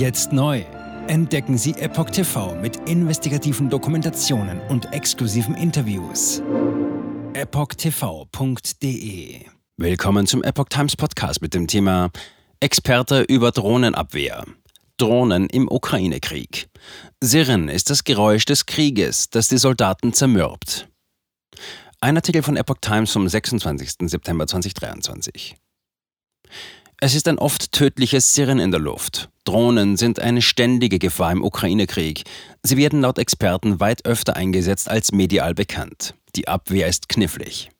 Jetzt neu. Entdecken Sie Epoch TV mit investigativen Dokumentationen und exklusiven Interviews. EpochTV.de Willkommen zum Epoch Times Podcast mit dem Thema Experte über Drohnenabwehr. Drohnen im Ukraine-Krieg. Sirren ist das Geräusch des Krieges, das die Soldaten zermürbt. Ein Artikel von Epoch Times vom 26. September 2023. Es ist ein oft tödliches Sirren in der Luft. Drohnen sind eine ständige Gefahr im Ukraine-Krieg. Sie werden laut Experten weit öfter eingesetzt als medial bekannt. Die Abwehr ist knifflig.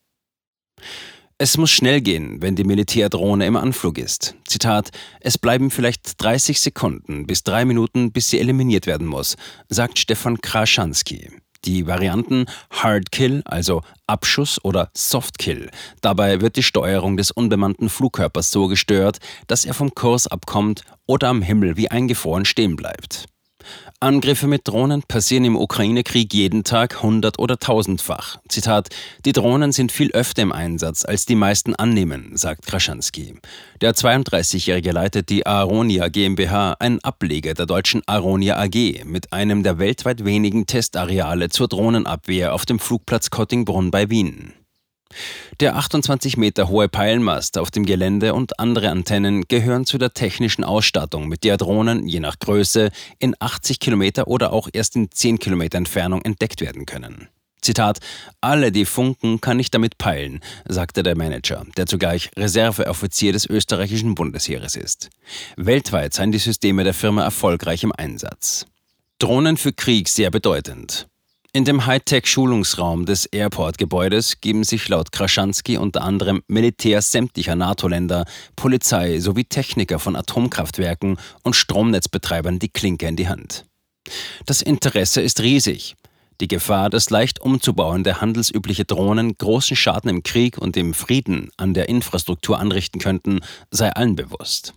Es muss schnell gehen, wenn die Militärdrohne im Anflug ist. Zitat: Es bleiben vielleicht 30 Sekunden bis drei Minuten, bis sie eliminiert werden muss, sagt Stefan Kraschanski. Die Varianten Hard Kill, also Abschuss oder Soft Kill. Dabei wird die Steuerung des unbemannten Flugkörpers so gestört, dass er vom Kurs abkommt oder am Himmel wie eingefroren stehen bleibt. Angriffe mit Drohnen passieren im Ukraine-Krieg jeden Tag hundert- oder tausendfach. Zitat: Die Drohnen sind viel öfter im Einsatz, als die meisten annehmen, sagt Kraschanski. Der 32-Jährige leitet die Aronia GmbH, ein Ableger der deutschen Aronia AG, mit einem der weltweit wenigen Testareale zur Drohnenabwehr auf dem Flugplatz Kottingbrunn bei Wien. Der 28 Meter hohe Peilmast auf dem Gelände und andere Antennen gehören zu der technischen Ausstattung, mit der Drohnen je nach Größe in 80 Kilometer oder auch erst in 10 Kilometer Entfernung entdeckt werden können. Zitat, alle, die funken, kann ich damit peilen, sagte der Manager, der zugleich Reserveoffizier des österreichischen Bundesheeres ist. Weltweit seien die Systeme der Firma erfolgreich im Einsatz. Drohnen für Krieg sehr bedeutend. In dem Hightech-Schulungsraum des Airport-Gebäudes geben sich laut Kraschanski unter anderem Militärs sämtlicher NATO-Länder, Polizei sowie Techniker von Atomkraftwerken und Stromnetzbetreibern die Klinke in die Hand. Das Interesse ist riesig. Die Gefahr, dass leicht umzubauende handelsübliche Drohnen großen Schaden im Krieg und im Frieden an der Infrastruktur anrichten könnten, sei allen bewusst.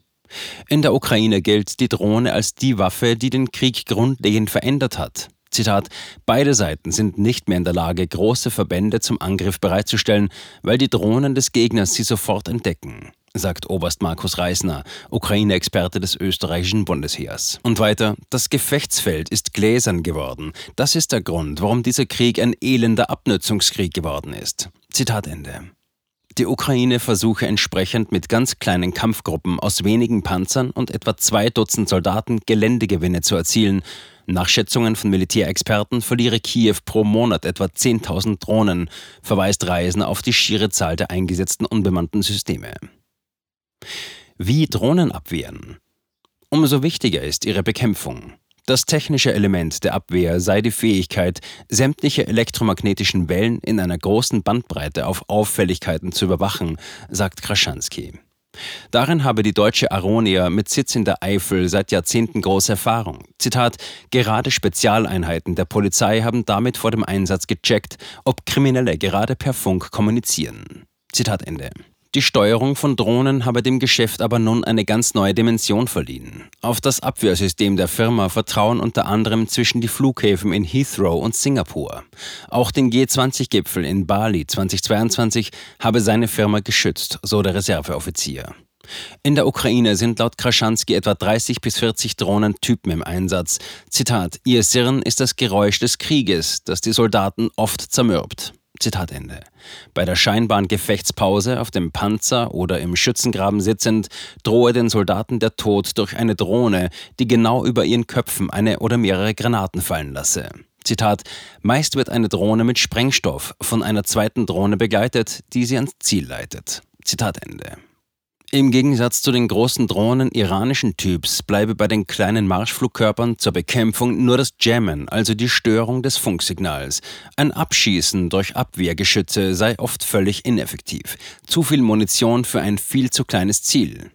In der Ukraine gilt die Drohne als die Waffe, die den Krieg grundlegend verändert hat. Zitat, beide Seiten sind nicht mehr in der Lage, große Verbände zum Angriff bereitzustellen, weil die Drohnen des Gegners sie sofort entdecken sagt Oberst Markus Reisner, Ukraine-Experte des österreichischen Bundesheers. Und weiter, das Gefechtsfeld ist gläsern geworden. Das ist der Grund, warum dieser Krieg ein elender Abnutzungskrieg geworden ist. Zitat Ende. Die Ukraine versuche entsprechend mit ganz kleinen Kampfgruppen aus wenigen Panzern und etwa zwei Dutzend Soldaten Geländegewinne zu erzielen nach Schätzungen von Militärexperten verliere Kiew pro Monat etwa 10.000 Drohnen, verweist Reisen auf die schiere Zahl der eingesetzten unbemannten Systeme. Wie Drohnen abwehren? Umso wichtiger ist ihre Bekämpfung. Das technische Element der Abwehr sei die Fähigkeit, sämtliche elektromagnetischen Wellen in einer großen Bandbreite auf Auffälligkeiten zu überwachen, sagt Kraschanski. Darin habe die deutsche Aronia mit Sitz in der Eifel seit Jahrzehnten große Erfahrung. Zitat: Gerade Spezialeinheiten der Polizei haben damit vor dem Einsatz gecheckt, ob Kriminelle gerade per Funk kommunizieren. Zitat Ende. Die Steuerung von Drohnen habe dem Geschäft aber nun eine ganz neue Dimension verliehen. Auf das Abwehrsystem der Firma vertrauen unter anderem zwischen die Flughäfen in Heathrow und Singapur. Auch den G20-Gipfel in Bali 2022 habe seine Firma geschützt, so der Reserveoffizier. In der Ukraine sind laut Kraschanski etwa 30 bis 40 Drohnentypen im Einsatz. Zitat: Ihr Sirren ist das Geräusch des Krieges, das die Soldaten oft zermürbt. Zitat Ende. Bei der scheinbaren Gefechtspause auf dem Panzer oder im Schützengraben sitzend drohe den Soldaten der Tod durch eine Drohne, die genau über ihren Köpfen eine oder mehrere Granaten fallen lasse. Zitat: Meist wird eine Drohne mit Sprengstoff von einer zweiten Drohne begleitet, die sie ans Ziel leitet. Zitat Ende. Im Gegensatz zu den großen Drohnen iranischen Typs bleibe bei den kleinen Marschflugkörpern zur Bekämpfung nur das Jammen, also die Störung des Funksignals. Ein Abschießen durch Abwehrgeschütze sei oft völlig ineffektiv. Zu viel Munition für ein viel zu kleines Ziel.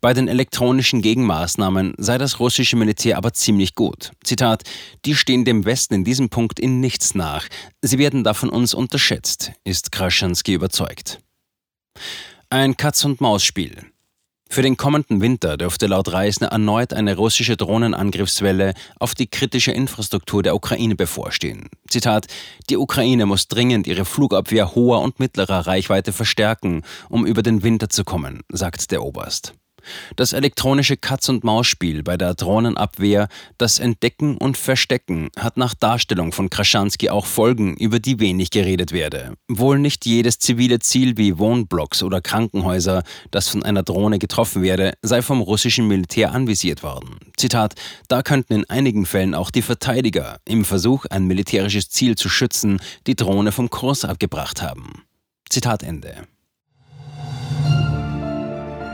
Bei den elektronischen Gegenmaßnahmen sei das russische Militär aber ziemlich gut. Zitat: Die stehen dem Westen in diesem Punkt in nichts nach. Sie werden da von uns unterschätzt, ist Kraschanski überzeugt. Ein Katz-und-Maus-Spiel. Für den kommenden Winter dürfte laut Reisner erneut eine russische Drohnenangriffswelle auf die kritische Infrastruktur der Ukraine bevorstehen. Zitat: Die Ukraine muss dringend ihre Flugabwehr hoher und mittlerer Reichweite verstärken, um über den Winter zu kommen, sagt der Oberst. Das elektronische Katz-und-Maus-Spiel bei der Drohnenabwehr, das Entdecken und Verstecken, hat nach Darstellung von Kraschanski auch Folgen, über die wenig geredet werde. Wohl nicht jedes zivile Ziel wie Wohnblocks oder Krankenhäuser, das von einer Drohne getroffen werde, sei vom russischen Militär anvisiert worden. Zitat: Da könnten in einigen Fällen auch die Verteidiger im Versuch, ein militärisches Ziel zu schützen, die Drohne vom Kurs abgebracht haben. Zitat Ende.